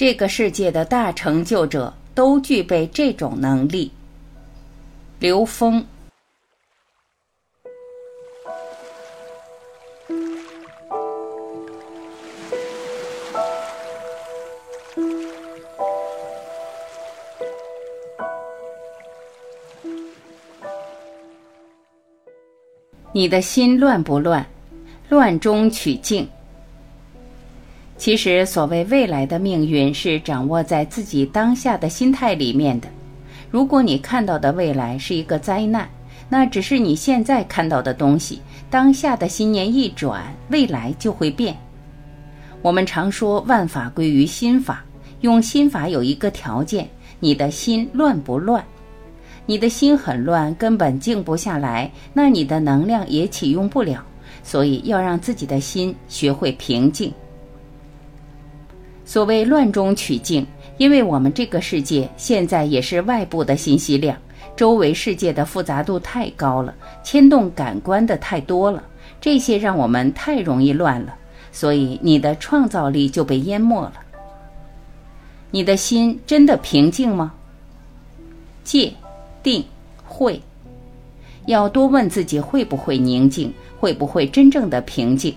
这个世界的大成就者都具备这种能力。刘峰。你的心乱不乱？乱中取静。其实，所谓未来的命运是掌握在自己当下的心态里面的。如果你看到的未来是一个灾难，那只是你现在看到的东西。当下的心念一转，未来就会变。我们常说万法归于心法，用心法有一个条件：你的心乱不乱？你的心很乱，根本静不下来，那你的能量也启用不了。所以要让自己的心学会平静。所谓乱中取静，因为我们这个世界现在也是外部的信息量，周围世界的复杂度太高了，牵动感官的太多了，这些让我们太容易乱了，所以你的创造力就被淹没了。你的心真的平静吗？戒、定、慧，要多问自己会不会宁静，会不会真正的平静。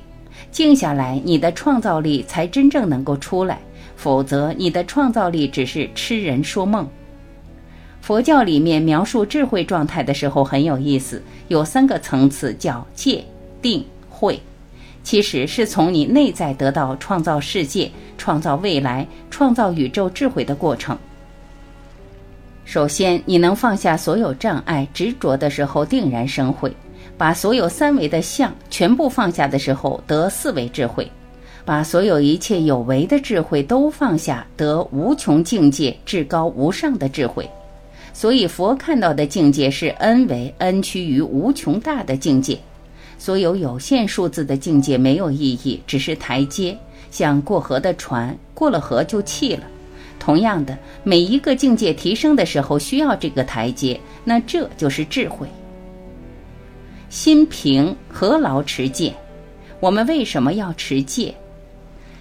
静下来，你的创造力才真正能够出来，否则你的创造力只是痴人说梦。佛教里面描述智慧状态的时候很有意思，有三个层次，叫戒、定、慧，其实是从你内在得到创造世界、创造未来、创造宇宙智慧的过程。首先，你能放下所有障碍、执着的时候，定然生慧。把所有三维的相全部放下的时候，得四维智慧；把所有一切有为的智慧都放下，得无穷境界至高无上的智慧。所以佛看到的境界是 n 维 n 趋于无穷大的境界。所有有限数字的境界没有意义，只是台阶，像过河的船，过了河就弃了。同样的，每一个境界提升的时候需要这个台阶，那这就是智慧。心平何劳持戒？我们为什么要持戒？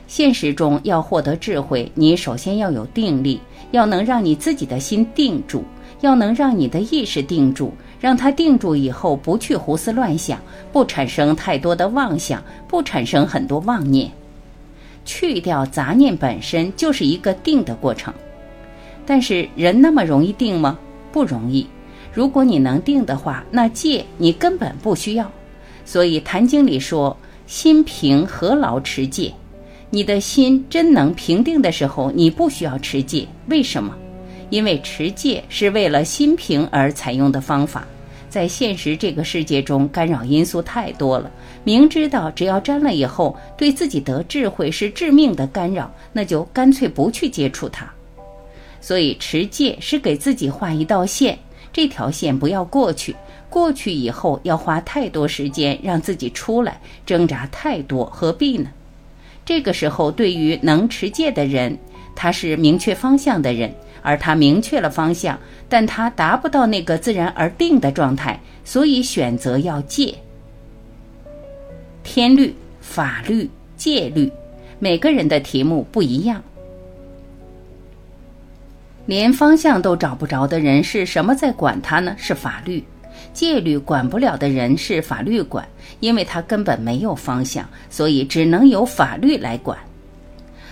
现实中要获得智慧，你首先要有定力，要能让你自己的心定住，要能让你的意识定住，让它定住以后不去胡思乱想，不产生太多的妄想，不产生很多妄念，去掉杂念本身就是一个定的过程。但是人那么容易定吗？不容易。如果你能定的话，那戒你根本不需要。所以《坛经》里说：“心平何劳持戒？”你的心真能平定的时候，你不需要持戒。为什么？因为持戒是为了心平而采用的方法。在现实这个世界中，干扰因素太多了。明知道只要沾了以后，对自己得智慧是致命的干扰，那就干脆不去接触它。所以持戒是给自己画一道线。这条线不要过去，过去以后要花太多时间让自己出来，挣扎太多，何必呢？这个时候，对于能持戒的人，他是明确方向的人，而他明确了方向，但他达不到那个自然而定的状态，所以选择要戒。天律、法律、戒律，每个人的题目不一样。连方向都找不着的人是什么在管他呢？是法律、戒律管不了的人是法律管，因为他根本没有方向，所以只能由法律来管。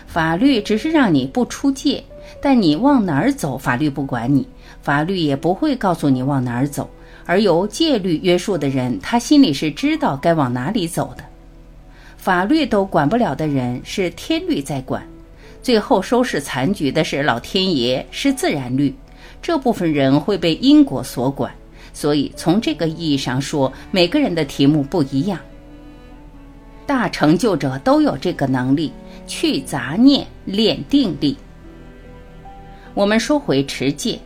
法律只是让你不出界，但你往哪儿走，法律不管你，法律也不会告诉你往哪儿走。而由戒律约束的人，他心里是知道该往哪里走的。法律都管不了的人，是天律在管。最后收拾残局的是老天爷，是自然律，这部分人会被因果所管，所以从这个意义上说，每个人的题目不一样。大成就者都有这个能力，去杂念，练定力。我们说回持戒，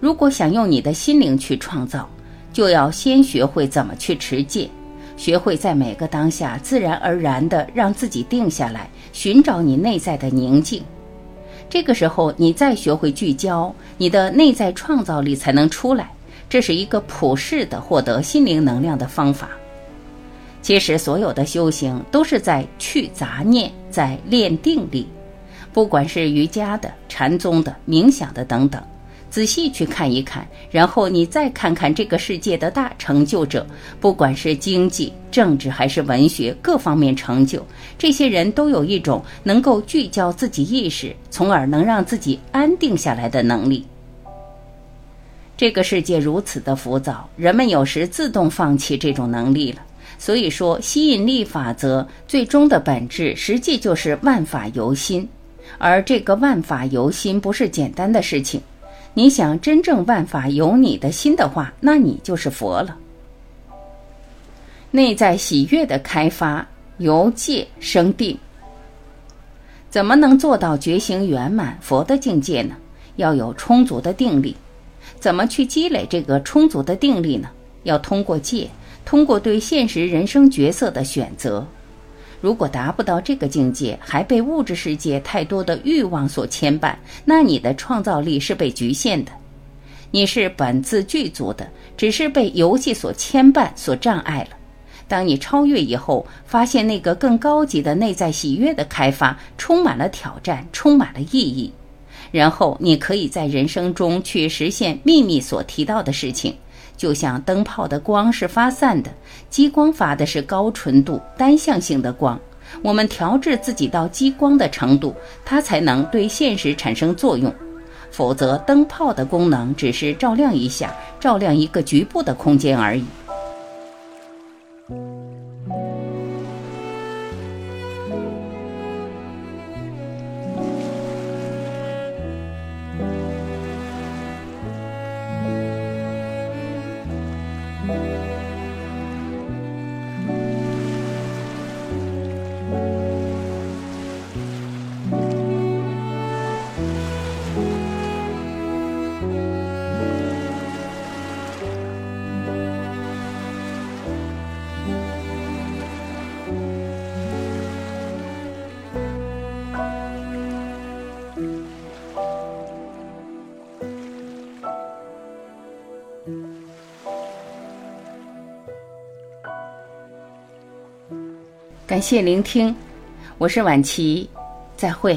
如果想用你的心灵去创造，就要先学会怎么去持戒。学会在每个当下自然而然地让自己定下来，寻找你内在的宁静。这个时候，你再学会聚焦，你的内在创造力才能出来。这是一个普世的获得心灵能量的方法。其实，所有的修行都是在去杂念，在练定力。不管是瑜伽的、禅宗的、冥想的等等，仔细去看一看，然后你再看看这个世界的大成就者，不管是经济、政治还是文学各方面成就，这些人都有一种能够聚焦自己意识，从而能让自己安定下来的能力。这个世界如此的浮躁，人们有时自动放弃这种能力了。所以说，吸引力法则最终的本质，实际就是万法由心。而这个万法由心不是简单的事情。你想真正万法由你的心的话，那你就是佛了。内在喜悦的开发，由戒生定。怎么能做到觉醒圆满佛的境界呢？要有充足的定力。怎么去积累这个充足的定力呢？要通过戒，通过对现实人生角色的选择。如果达不到这个境界，还被物质世界太多的欲望所牵绊，那你的创造力是被局限的。你是本自具足的，只是被游戏所牵绊、所障碍了。当你超越以后，发现那个更高级的内在喜悦的开发，充满了挑战，充满了意义。然后你可以在人生中去实现秘密所提到的事情，就像灯泡的光是发散的，激光发的是高纯度单向性的光。我们调制自己到激光的程度，它才能对现实产生作用。否则，灯泡的功能只是照亮一下，照亮一个局部的空间而已。感谢聆听，我是晚琪，再会。